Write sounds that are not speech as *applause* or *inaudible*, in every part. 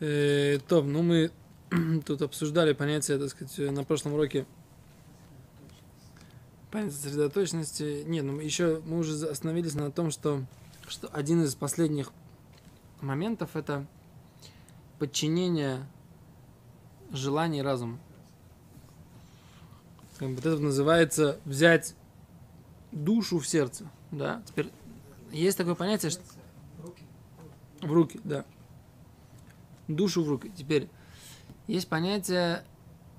Э, то, ну мы *clears throat* тут обсуждали понятие, так сказать, на прошлом уроке понятие сосредоточенности. Нет, ну еще мы уже остановились на том, что, что один из последних моментов это подчинение желаний разума. Вот это называется взять душу в сердце. Да? Теперь есть такое понятие, что... В руки, да. Душу в руки. Теперь есть понятие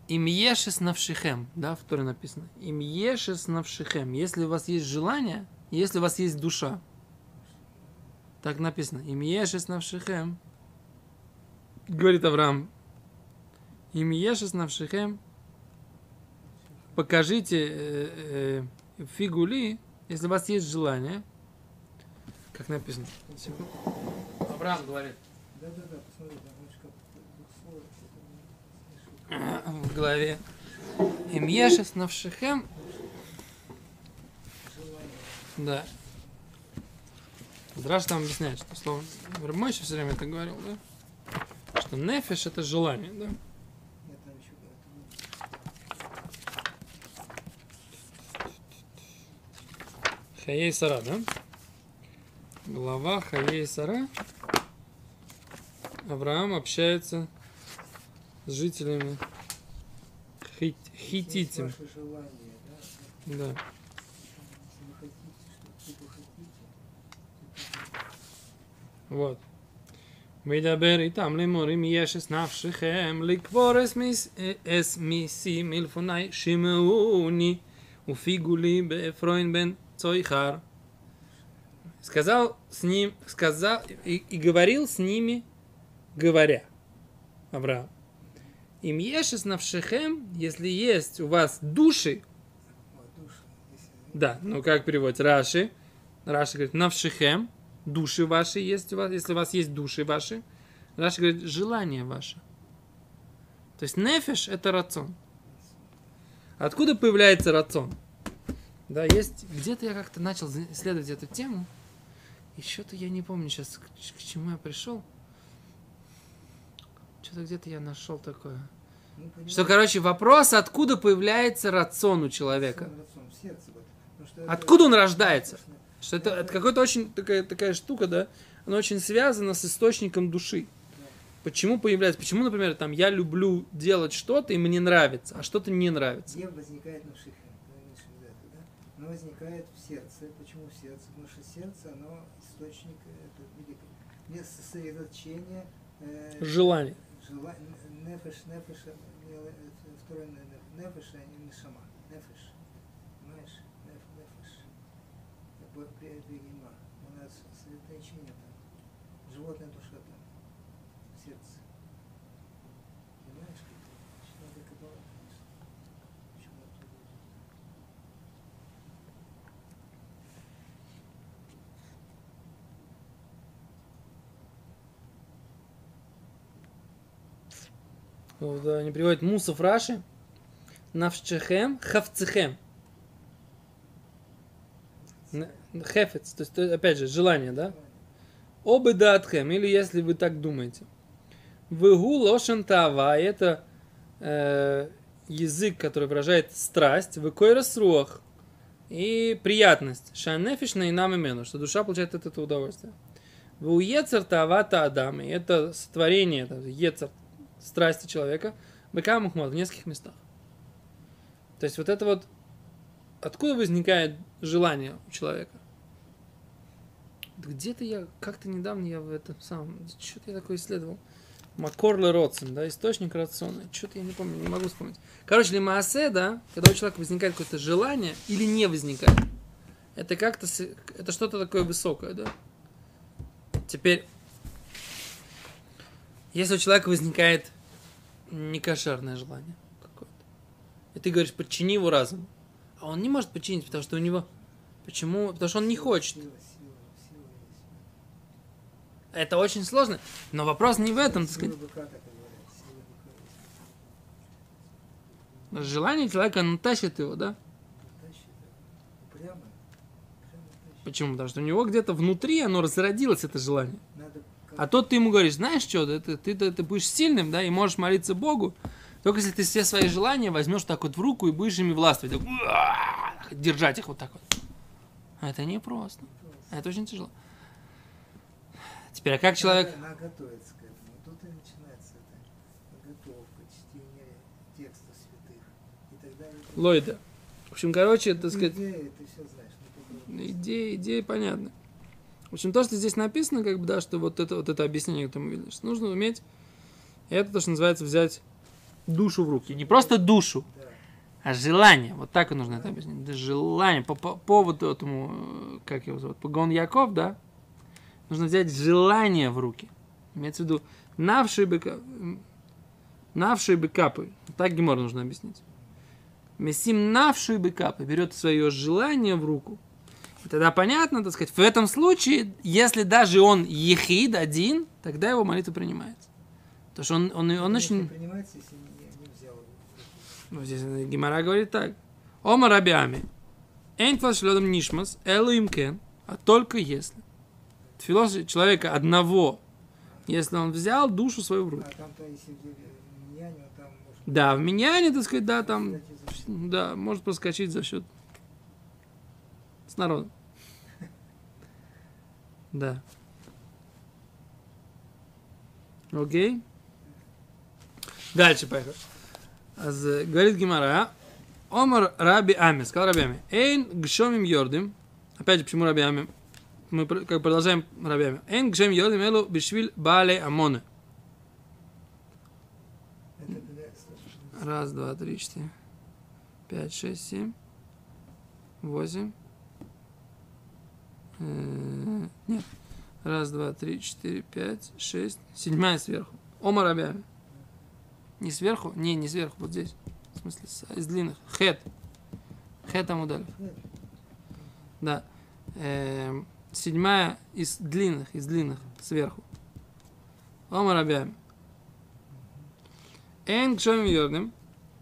им ешес навшихем, да, в Торе написано. Им ешес навшихем. Если у вас есть желание, если у вас есть душа, так написано. Им ешес навшихем. Говорит Авраам. Им ешес навшихем. Покажите э, э, фигули, если у вас есть желание. Как написано. Авраам говорит. Да, да, да, посмотри, в голове. Им навшихем. Да. Драш там объясняет, что слово Вермойша все время это говорил, да? Что нефиш это желание, да? Хаей Сара, да? Глава Хаей Сара. Авраам общается с жителями Хит, Хититим. Да. Вот. וידבר איתם לאמור אם יש את נפשכם לקבור אס מיסי מלפוני שמעוני ופיגו לי באפרוין בן Цойхар. Сказал с ним, сказал и, и говорил с ними, говоря, Авраам. Им ешес навшехем, если есть у вас души. Да, ну как переводить? Раши. Раши говорит, навшехем, души ваши есть у вас, если у вас есть души ваши. Раши говорит, желание ваше. То есть нефеш это рацион. Откуда появляется рацион? Да, есть, где-то я как-то начал исследовать эту тему, и что-то я не помню сейчас, к чему я пришел. Что-то где-то я нашел такое. Что, короче, вопрос, откуда появляется рацион у человека. Откуда он рождается? Что это, это какая-то очень такая, такая штука, да? Она очень связана с источником души. Почему появляется? Почему, например, там я люблю делать что-то и мне нравится, а что-то не нравится? Где возникает на шихе? Да? Оно возникает в сердце. Почему в сердце? Потому что сердце, оно источник это, место сосредоточения э, желание, нефеш, нефеш, второе нефеш, а не нишама. Нефеш. Понимаешь? Неф, нефеш. Бегема. У нас сосредоточение там. Животная душа там. Сердце. Понимаешь? Надо кабала, конечно. Почему оттуда? Вот, они приводят Мусов Раши, Навшчехем, Хавцехем. Хефец, то есть, опять же, желание, да? Обы датхем, или если вы так думаете. Вегу лошен тава, это э, язык, который выражает страсть, выкойрас руах и приятность. Шанефиш на инам имену, что душа получает от этого удовольствие. Вы уецер тава та адам, это сотворение, это ецер, страсти человека, быка мухмад в нескольких местах. То есть вот это вот, откуда возникает желание у человека? Где-то я, как-то недавно я в этом самом, что-то я такое исследовал. Макорле Родсен, да, источник рациона. Что-то я не помню, не могу вспомнить. Короче, лимаасе, да, когда у человека возникает какое-то желание или не возникает, это как-то, это что-то такое высокое, да. Теперь, если у человека возникает некошерное желание какое-то. И ты говоришь, подчини его разум. А он не может подчинить, потому что у него... Почему? Потому что он не хочет. Это очень сложно. Но вопрос не в этом, так сказать. Желание человека, оно тащит его, да? Почему? Потому что у него где-то внутри оно разродилось, это желание. А тот ты ему говоришь, знаешь что, ты, ты, ты, ты будешь сильным, да, и можешь молиться Богу, только если ты все свои желания возьмешь так вот в руку и будешь ими властвовать, так, держать их вот так вот. А это непросто. Это очень тяжело. Теперь, а как человек... Надо готовиться к этому. Тут и начинается эта подготовка, чтение текстов святых и так далее. Лойда. В общем, короче, так сказать, Идея, ты все знаешь. ну, идея, идея понятна. В общем, то, что здесь написано, как бы, да, что вот это, вот это объяснение, которое мы видели, что нужно уметь, это то, что называется взять душу в руки. Не просто душу, а желание. Вот так и нужно это объяснить. Да желание. По, по, по вот этому, э, как его зовут, Погон Яков, да? Нужно взять желание в руки. Имеется в виду, навшие бы, ка- м, навшие бы капы. Так Гемор нужно объяснить. Мессим навшие бы капы берет свое желание в руку. И тогда понятно, так сказать, в этом случае, если даже он ехид один, тогда его молитва принимается. Потому что он, он, он Если очень... принимается, если не, не взял его. Ну, здесь Гимара говорит так. Ома рабиами. Эйнфал шлёдом нишмас, элу им кен, а только если. Тфилос человека одного, если он взял душу свою в руки. А там-то, если в Миньяне, он там может... Да, в меняне, так сказать, да, там, да, может проскочить за счет с народом. Да. Окей. Дальше поехали. Говорит Гимара, Омар Раби Ами, сказал Раби Ами, Эйн гшомим йордим, опять же, почему Раби Ами? Мы как продолжаем Раби Ами. Эйн гшомим йордим элу бишвиль бале слушай, Раз, два, три, четыре, пять, шесть, семь, восемь. Нет. Раз, два, три, четыре, пять, шесть. Седьмая сверху. Ома рабями. Не сверху? Не, не сверху, вот здесь. В смысле, из длинных. Хет. Хет Амудалев. Да. Эм, седьмая из длинных, из длинных, сверху. Ома рабями. Эн кшом.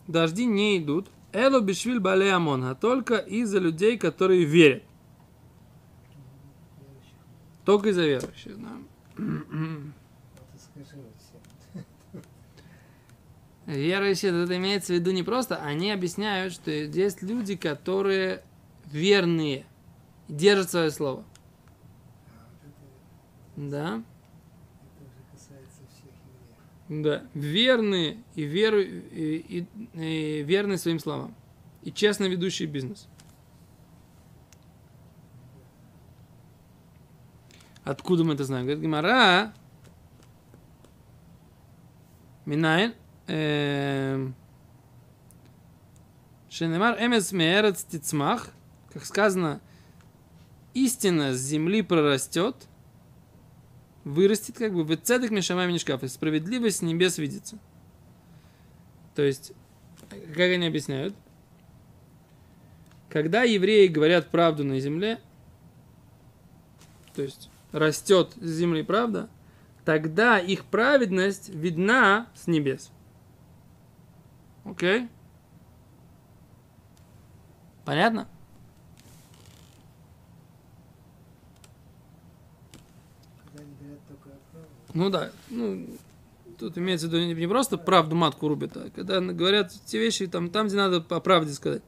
Дожди не идут. Эло бишвиль бале. А только из-за людей, которые верят. Только из-за верующих, да. Верующие, это имеется в виду не просто, они объясняют, что есть люди, которые верные, держат свое слово. Да? Да. Верные и, веру, и, и- и верные своим словам. И честно ведущие бизнес. Откуда мы это знаем? Говорит Гимара. Минайн. эм, Шенемар эмес меэрец тицмах. Как сказано, истина с земли прорастет, вырастет, как бы, в цедек мешамами не шкаф, и справедливость с небес видится. То есть, как они объясняют? Когда евреи говорят правду на земле, то есть растет с земли правда, тогда их праведность видна с небес. Окей? Понятно? Ну да, ну, тут имеется в виду не просто правду матку рубят, а когда говорят те вещи там, там где надо по правде сказать.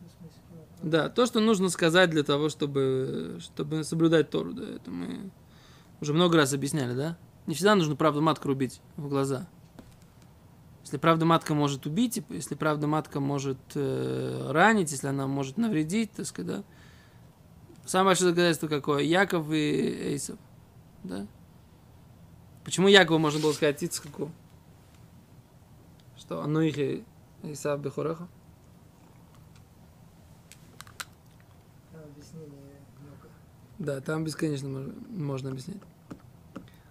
ну, в смысле, правда. Да, то, что нужно сказать для того, чтобы, чтобы соблюдать Тору, да, это мы уже много раз объясняли, да? Не всегда нужно правду матку рубить в глаза. Если правда матка может убить, и если правда матка может э, ранить, если она может навредить, так сказать, да? Самое большое доказательство какое? Яков и Эйсов, да? Почему Якову можно было сказать Ицхаку? Что оно их и Исав Бехореха? Там объяснение много. Да, там бесконечно можно, можно объяснять.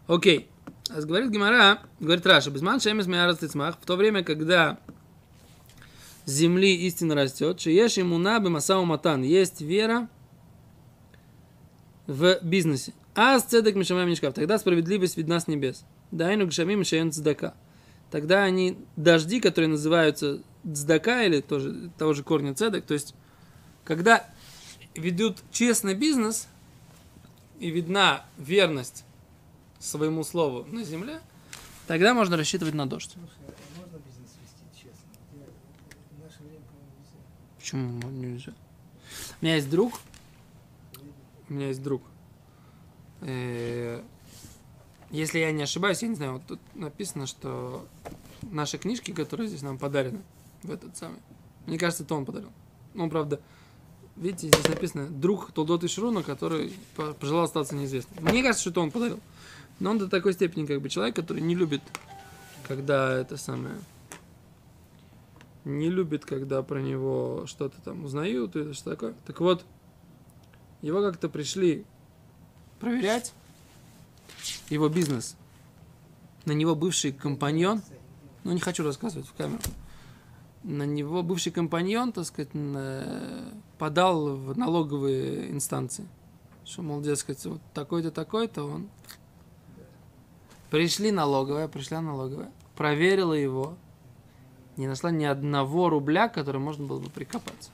Окей. А говорит Гимара, говорит Раша, безман шемес меарас тицмах, в то время, когда земли истина растет, шееш ему набы масау матан, есть вера в бизнесе. А с цедек мишамай мишкав, тогда справедливость видна с небес. Дайну гшамим шаен цдака. Тогда они, дожди, которые называются цдака, или тоже того же корня цедек, то есть, когда ведут честный бизнес, и видна верность своему слову на земле, тогда можно рассчитывать на дождь. Можно бизнес вести честно? В наше время, нельзя. Почему нельзя? У меня есть друг, у меня есть друг. Э, Если я не ошибаюсь, я не знаю, вот тут написано, что наши книжки, которые здесь нам подарены, в этот самый, мне кажется, это он подарил. Ну, правда, видите, здесь написано друг Толдот и Шруна, который по- пожелал остаться неизвестным. Мне кажется, что это он подарил. Но он до такой степени как бы человек, который не любит, когда это самое, не любит, когда про него что-то там узнают или что такое. Так вот, его как-то пришли проверять, его бизнес. На него бывший компаньон, ну не хочу рассказывать в камеру, на него бывший компаньон, так сказать, н- подал в налоговые инстанции. Что, мол, дескать, вот такой-то, такой-то он. Пришли налоговая, пришла налоговая, проверила его, не нашла ни одного рубля, который можно было бы прикопаться.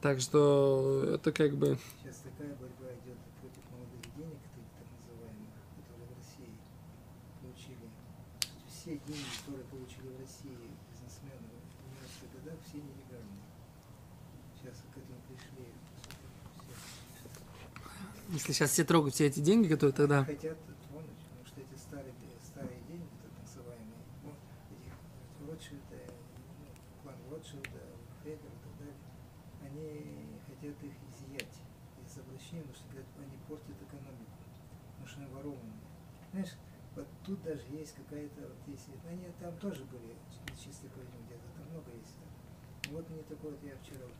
Так что это как бы... Сейчас такая борьба идет против молодых денег, так так называемых, которые в России получили. Все деньги, которые получили в России бизнесмены в 90-х годах, все нелегальные. Сейчас к этому пришли. Все. Если сейчас все трогают все эти деньги, которые тогда... Хотят тронуть, потому что эти старые, старые деньги, так называемые, ну, этих Ротшильда, ну, клан Ротшильда, Фредер и так далее, они хотят их изъять из обращения, потому что говорят, они портят экономику, потому что они ворованные. Знаешь, вот тут даже есть какая-то, вот если, ну, они там тоже были, чисто говорим, где-то, там много есть. Вот мне такой вот, я вчера, вот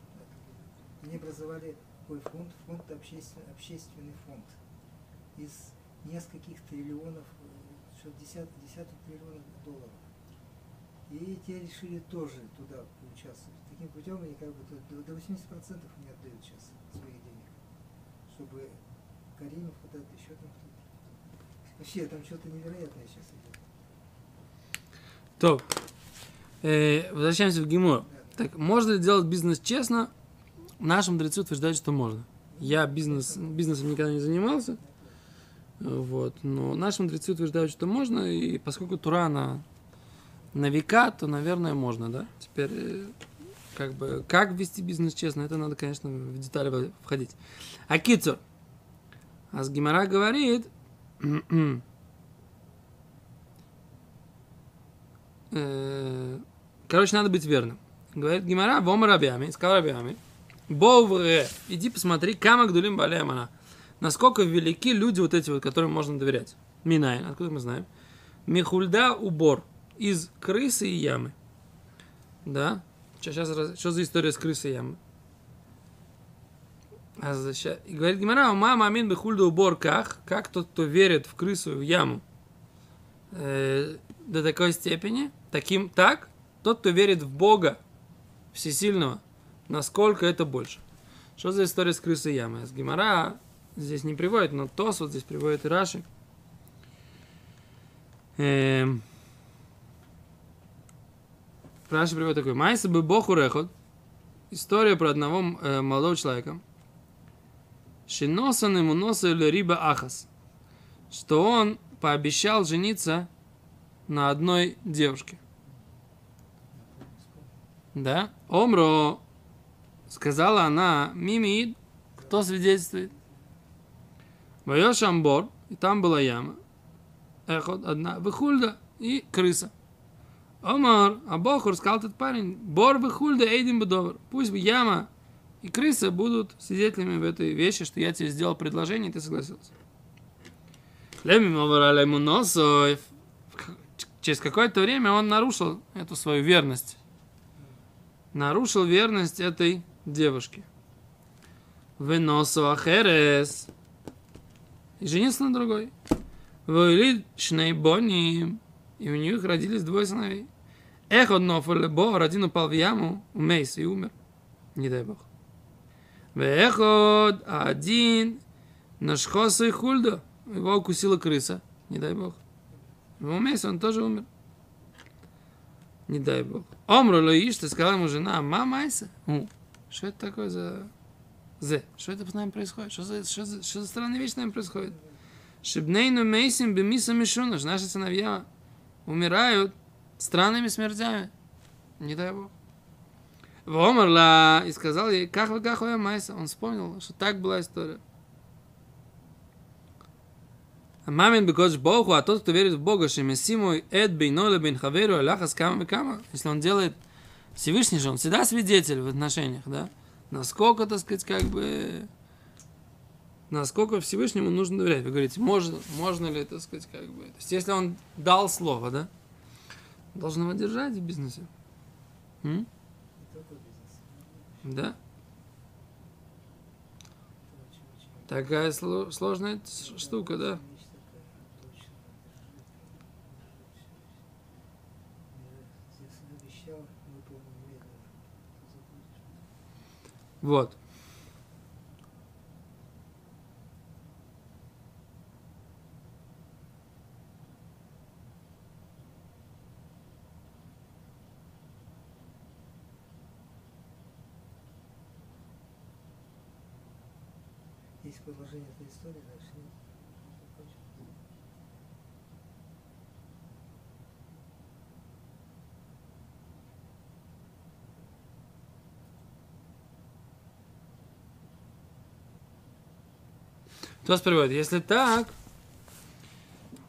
они образовали такой фонд, фонд общественный, общественный фонд из нескольких триллионов, э, что десят, десяток триллионов долларов. И те решили тоже туда поучаствовать. Таким путем они как бы до, до 80% не отдают сейчас своих денег, чтобы Каримов куда-то еще там кто-то. Вообще там что-то невероятное сейчас идет. То, э, возвращаемся в Гимор. Да. Так, можно ли делать бизнес честно? Наши мудрецы утверждают, что можно. Я бизнес, бизнесом никогда не занимался, вот, но наши мудрецы утверждают, что можно, и поскольку Тура на, на века, то, наверное, можно, да? Теперь, э, как бы, как вести бизнес честно, это надо, конечно, в детали входить. А Кицур, а с Гимара говорит, короче, надо быть верным. Говорит Гимара, вом рабями, сказал рабями, Бовре, иди посмотри, кама гдулим балемана. Насколько велики люди вот эти вот, которым можно доверять. Минайн, откуда мы знаем? Михульда убор из крысы и ямы. Да? Сейчас, что за история с крысой и ямы? А И говорит Гимара, мама амин бихульда убор как? Тот, кто верит в крысу и в яму? Э, до такой степени, таким так, тот, кто верит в Бога Всесильного, насколько это больше. Что за история с крысой ямы? С Гимара здесь не приводит, но Тос вот здесь приводит и Раши. Эм, Раши приводит такой. Майса бы Боху Рехот. История про одного э, молодого человека. Шиносан ему носа или риба ахас. Что он пообещал жениться на одной девушке. Да? Омро, сказала она, Мимид, кто свидетельствует? Воешь амбор, и там была яма. Эхот одна, выхульда и крыса. Омар, а Бохур сказал этот парень, бор выхульда эйдим бедовар. Пусть яма и крыса будут свидетелями в этой вещи, что я тебе сделал предложение, и ты согласился. Через какое-то время он нарушил эту свою верность нарушил верность этой девушке. Выносу ахерес. И женился на другой. Вылит шнейбони. И у них родились двое сыновей. Нофер бо, один упал в яму, умейс и умер. Не дай бог. Вехот один нашхоса и хульда. Его укусила крыса. Не дай бог. Умейс, он тоже умер. Не дай бог. Омру Лоиш, ты сказала ему жена, мама Айса. Что это такое за Зе. Что это с нами происходит? Что за, что за, что за странная вещь с нами происходит? Шибнейну мейсим бемиса мишуна. Наши сыновья умирают странными смертями. Не дай бог. Вомерла и сказал ей, как вы как майса. Он вспомнил, что так была история. А мамин бекодж Богу, а тот, кто верит в Бога, что Мессиму эд бейноля бейн хаверу, Аллаха с кама кама, если он делает Всевышний же, он всегда свидетель в отношениях, да? Насколько, так сказать, как бы... Насколько Всевышнему нужно доверять. Вы говорите, можно, можно ли, так сказать, как бы... То есть, если он дал слово, да? Должен его держать в бизнесе. М? Да. Такая сло- сложная штука, да. Вещь такая, точно, держи. Я здесь обещал, выполню немедленно. Ты забудешь. Вот. Есть продолжение этой истории дальше? Нет? Закончим? Кто приводит? Если так,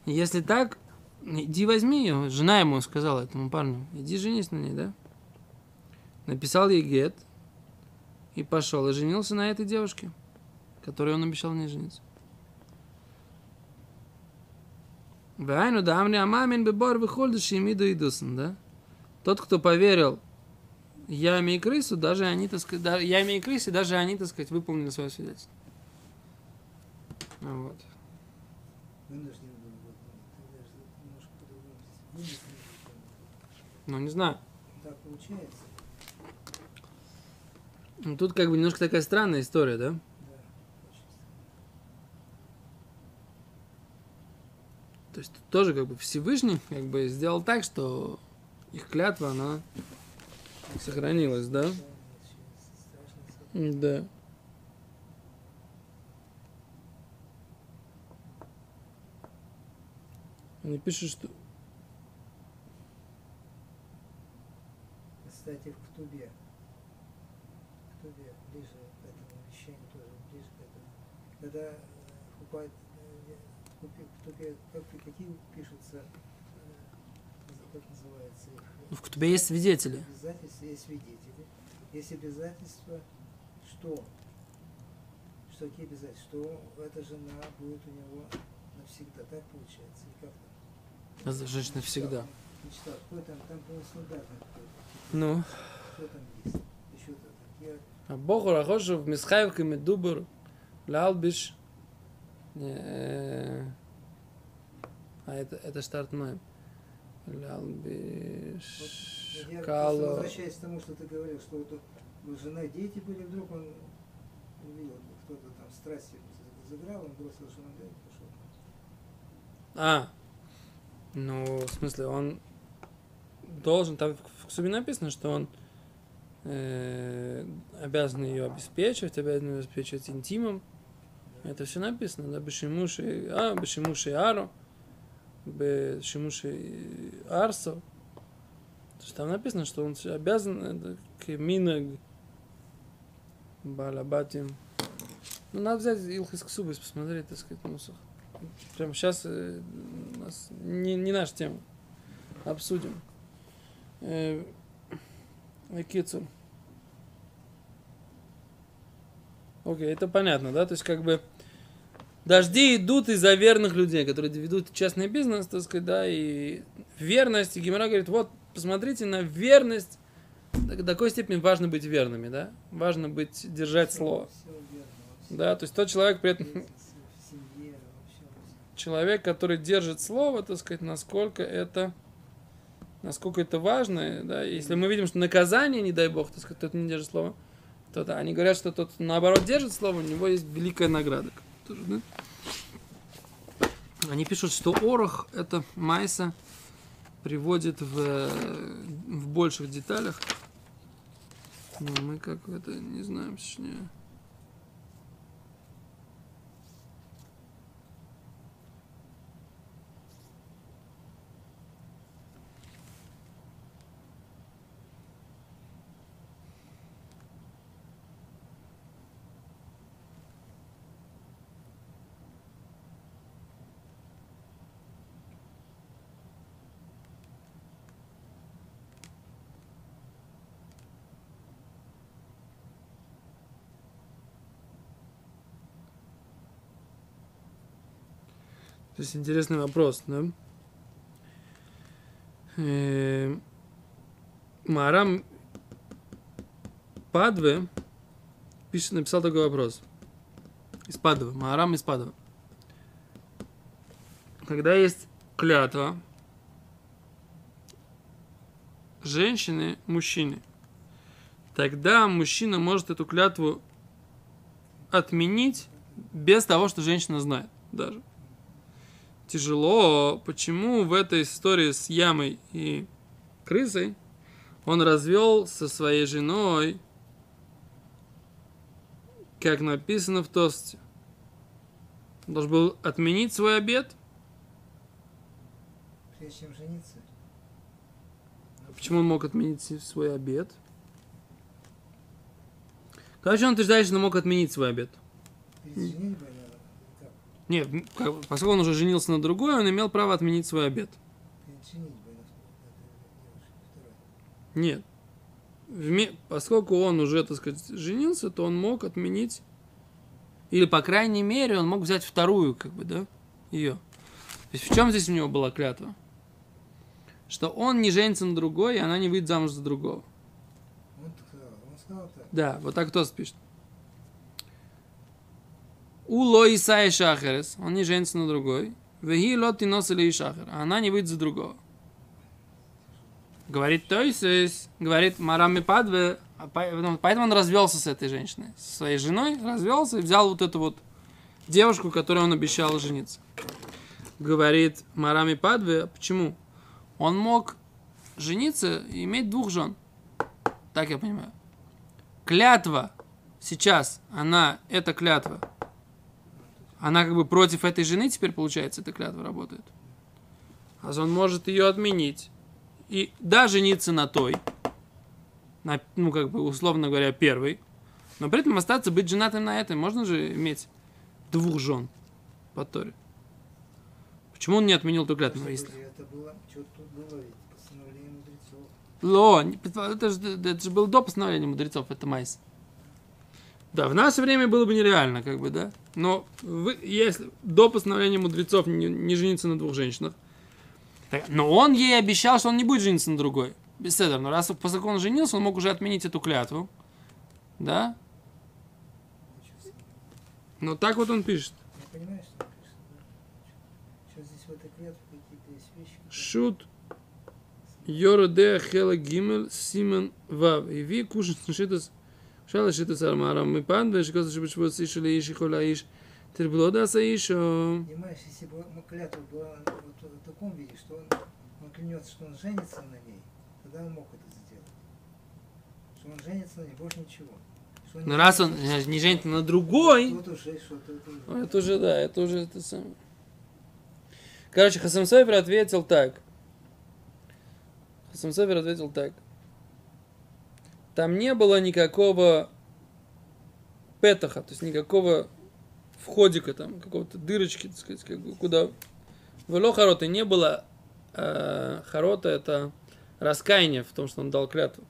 если так, иди возьми ее. Жена ему сказала этому парню, иди женись на ней, да? Написал ей гет и пошел и женился на этой девушке, которой он обещал не жениться. Вайну да амни амамин бебор выходишь и миду идусен, да? Тот, кто поверил яме и крысу, даже они, так сказать, яме и крысе, даже они, так сказать, выполнили свое свидетельство. Ну Вот. Вынужден был выполнить. Выполнить. Ну, не знаю. Так получается? Ну, Тут как бы немножко такая странная история, да? То есть тут тоже как бы Всевышний как бы сделал так, что их клятва, она сохранилась, да? Да, нет, очень страшное событие. Да. Они пишут, что... Кстати, в Ктубе. В Ктубе ближе к этому вещанию тоже, ближе к этому. Когда э, вкупает, э, в Ктубе, Ктубе как, какие пишутся, э, как называется их? В тебе есть свидетели. Обязательства, есть свидетели. Есть обязательства, что? Что какие обязательства? Что эта жена будет у него навсегда. Так получается? И как там? А Женщина всегда. Какой там, там. Ну. Что там есть? Еще то такие. А Бог рахошев мисхаев медубер лалбиш. Не, э, А это, это штарт моем. Лалбиш. Вот Кало. возвращаясь к тому, что ты говорил, что вот у жены дети были, вдруг он увидел, кто-то там страсти заграл, он бросил жену да, и пошел. А, ну, в смысле, он должен, там в Ксубе написано, что он э, обязан ее обеспечивать, обязан ее обеспечивать интимом. Это все написано, да, Бешимуши, а, Бешимуши Аро, Бешимуши Арсо. То есть там написано, что он обязан это, к Минаг Балабатим. Ну, надо взять Илхис Ксубис, посмотреть, так сказать, мусор. Прямо сейчас э, у нас не, не наша тема. Обсудим. Э, Кицур. Окей, это понятно, да? То есть, как бы, дожди идут из-за верных людей, которые ведут частный бизнес, так сказать, да, и верность, и Гимара говорит, вот, посмотрите на верность, до такой степени важно быть верными, да? Важно быть, держать слово. Да, то есть тот человек при этом человек, который держит слово, так сказать, насколько это, насколько это важно, да, если мы видим, что наказание, не дай бог, так сказать, тот не держит слово, то да, они говорят, что тот, наоборот, держит слово, у него есть великая награда. Тоже, да? Они пишут, что Орох, это Майса, приводит в, в больших деталях. Но мы как это не знаем, точнее. То есть интересный вопрос, да? Марам Падве пишет, написал такой вопрос. Из Падвы. Марам из Падвы. Когда есть клятва женщины, мужчины, тогда мужчина может эту клятву отменить без того, что женщина знает даже. Тяжело. Почему в этой истории с ямой и крысой он развел со своей женой, как написано в тосте. Он должен был отменить свой обед. Прежде чем жениться. Почему он мог отменить свой обед? Короче, он утверждает, что он мог отменить свой обед. Перед? Нет, поскольку он уже женился на другой, он имел право отменить свой обед. Нет. Вме- Поскольку он уже, так сказать, женился, то он мог отменить. Или, по крайней мере, он мог взять вторую, как бы, да, ее. То есть в чем здесь у него была клятва? Что он не женится на другой, и она не выйдет замуж за другого. Он так сказал, он сказал так. Да, вот так кто пишет. У ло Исаи Шахерес, он не женится на другой. Веги лот и носили Шахер, а она не выйдет за другого. Говорит Тойсис, говорит Марами Падве, а ну, поэтому он развелся с этой женщиной, со своей женой, развелся и взял вот эту вот девушку, которой он обещал жениться. Говорит Марами Падве, а почему? Он мог жениться и иметь двух жен. Так я понимаю клятва сейчас, она, эта клятва, она как бы против этой жены теперь, получается, эта клятва работает. А он может ее отменить. И да, жениться на той, на, ну, как бы, условно говоря, первой, но при этом остаться быть женатым на этой. Можно же иметь двух жен по Торе. Почему он не отменил эту клятву? Если- это было, что тут было ведь, постановление мудрецов. Ло, это же, это же было до постановления мудрецов, это майс. Да, в наше время было бы нереально, как бы, да. Но вы, если до постановления мудрецов не, не жениться на двух женщинах, так- но он ей обещал, что он не будет жениться на другой. Беседер, но раз как он женился, он мог уже отменить эту клятву. Да? Себе. Ну так вот он пишет. Я понимаю, что написано, да? Что здесь в этой клетке какие-то есть вещи, которые- Шут Йорде Хела Гимель Симен Вав. И ви кушать шитас шала шитас армарам. Мы пан веш коза шибы швот сиши ли иши хола иш. Терблода са ишо. Понимаешь, если бы клятва была вот в таком виде, что он, он клянется, что он женится на ней, тогда он мог это сделать. Что он женится на ней, больше ничего. Но раз он э, не женится на другой, Тут уже это уже, да, это уже это самое. Короче, Хасам Софер ответил так. Хасам Софер ответил так. Там не было никакого петаха, то есть никакого входика там, какого-то дырочки, так сказать, как бы, куда... В харота не было э, харота, это раскаяние в том, что он дал клятву.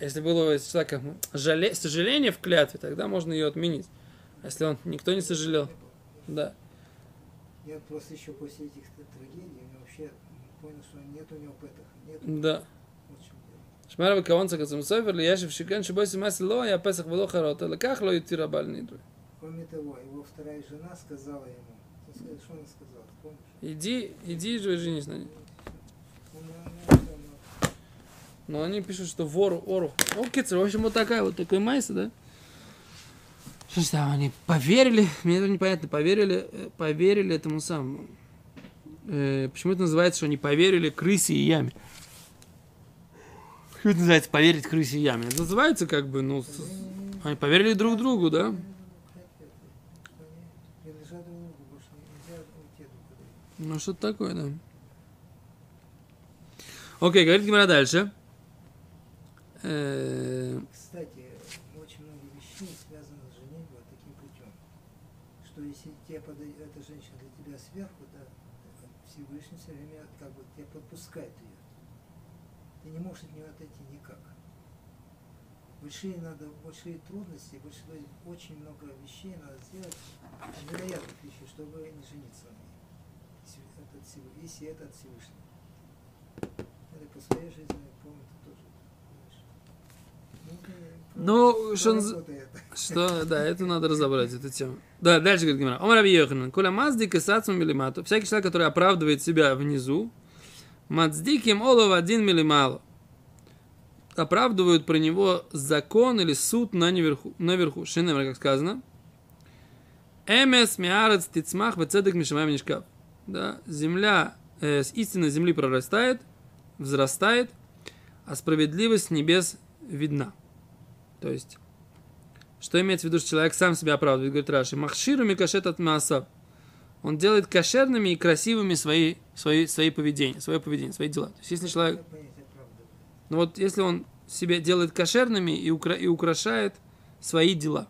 Если было если человек, как, жале- сожаление в клятве, тогда можно ее отменить. А если он никто не сожалел, да. Я просто еще после этих трагедий вообще понял, что нет у него петаха. Нет. Да. Вот в чем дело. שמר וכוון צקצם סופר לישב שכן שבו יסימס לא היה פסח ולא חרות, אלא כך לא יתיר הבעל נדרי. Кроме того, его вторая жена сказала ему, ты сказал, что она сказала, ты помнишь? Иди, иди же и женись на ней. Ну, ну, ну, ну, Но они пишут, что вору, ору. О, кицер, в общем, вот такая вот такой майса, да? Что ж там, они поверили, мне это непонятно, поверили, э, поверили этому самому. Э, почему это называется, что они поверили крысе и яме? Это называется поверить крысе яме? Это называется как бы, ну, они поверили друг другу, да? Ну, что-то такое, да. Окей, говорит Гимара дальше. Э, Кстати, очень много вещей связано с женитьбой таким путем, что если тебе подойдет эта женщина для тебя сверху, да, Всевышний все время как бы тебя подпускает ее. Ты не можешь от нее. Большие надо, большие трудности, большое, очень много вещей надо сделать, невероятных вещей, чтобы не жениться на ней. Всев- от Всев- и свет от Всевышнего. Это по своей жизни, я помню, это тоже. Ну, про- что это. Что, да, это надо разобрать, эту тему. Да, дальше говорит Гимара. Омар Йоханан. Коля маздик и сацум милимату. Всякий человек, который оправдывает себя внизу, мацдиким олов один милимало. Оправдывают про него закон или суд на неверху, наверху. Шинемер, как сказано. Эмес миарец тицмах вецедек мишамаем нишкав. Да, земля, э, с истины земли прорастает, взрастает, а справедливость небес видна. То есть, что имеется в виду, что человек сам себя оправдывает, говорит Раши, махширу микашет от маасаб. Он делает кошерными и красивыми свои, свои, свои поведения, свое поведение, свои дела. То есть, если человек, Оправдывает? ну вот, если он себя делает кошерными и, укра- и украшает свои дела.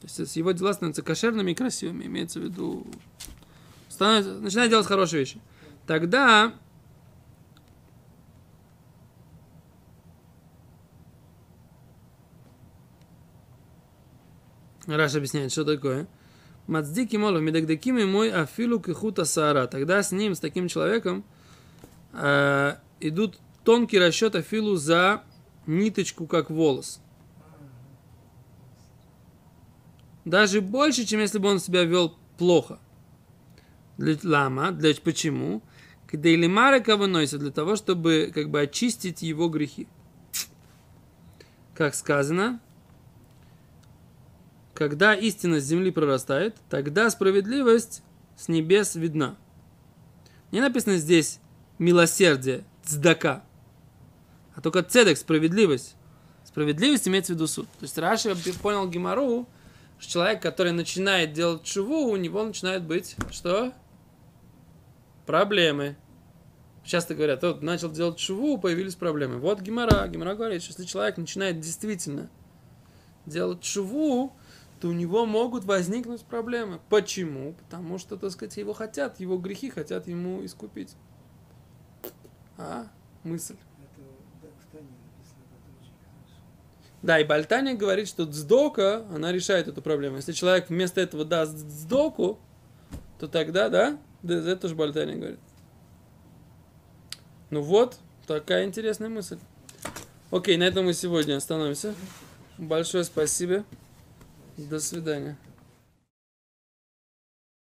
То есть, его дела становятся кошерными и красивыми, имеется в виду, становится, начинает делать хорошие вещи. Тогда Раш объясняет, что такое. Мацдики молов, медагдаким и мой афилу кихута саара. Тогда с ним, с таким человеком, э, идут тонкий расчет афилу за ниточку, как волос. Даже больше, чем если бы он себя вел плохо. Для лама, для почему? Когда или марека выносит для того, чтобы как бы очистить его грехи. Как сказано, когда истина с земли прорастает, тогда справедливость с небес видна. Не написано здесь милосердие, цдака, а только цедек, справедливость. Справедливость имеется в виду суд. То есть Раши понял Гимару, что человек, который начинает делать чуву, у него начинает быть что? Проблемы. Часто говорят, вот начал делать чуву, появились проблемы. Вот Гимара. Гимара говорит, что если человек начинает действительно делать чуву, то у него могут возникнуть проблемы. Почему? Потому что, так сказать, его хотят, его грехи хотят ему искупить. А? Мысль. Это да, в Тане написано, это очень хорошо. Да, и Бальтани говорит, что дздока, она решает эту проблему. Если человек вместо этого даст дздоку, то тогда, да, это тоже Бальтани говорит. Ну вот, такая интересная мысль. Окей, на этом мы сегодня остановимся. Большое спасибо. До свидания.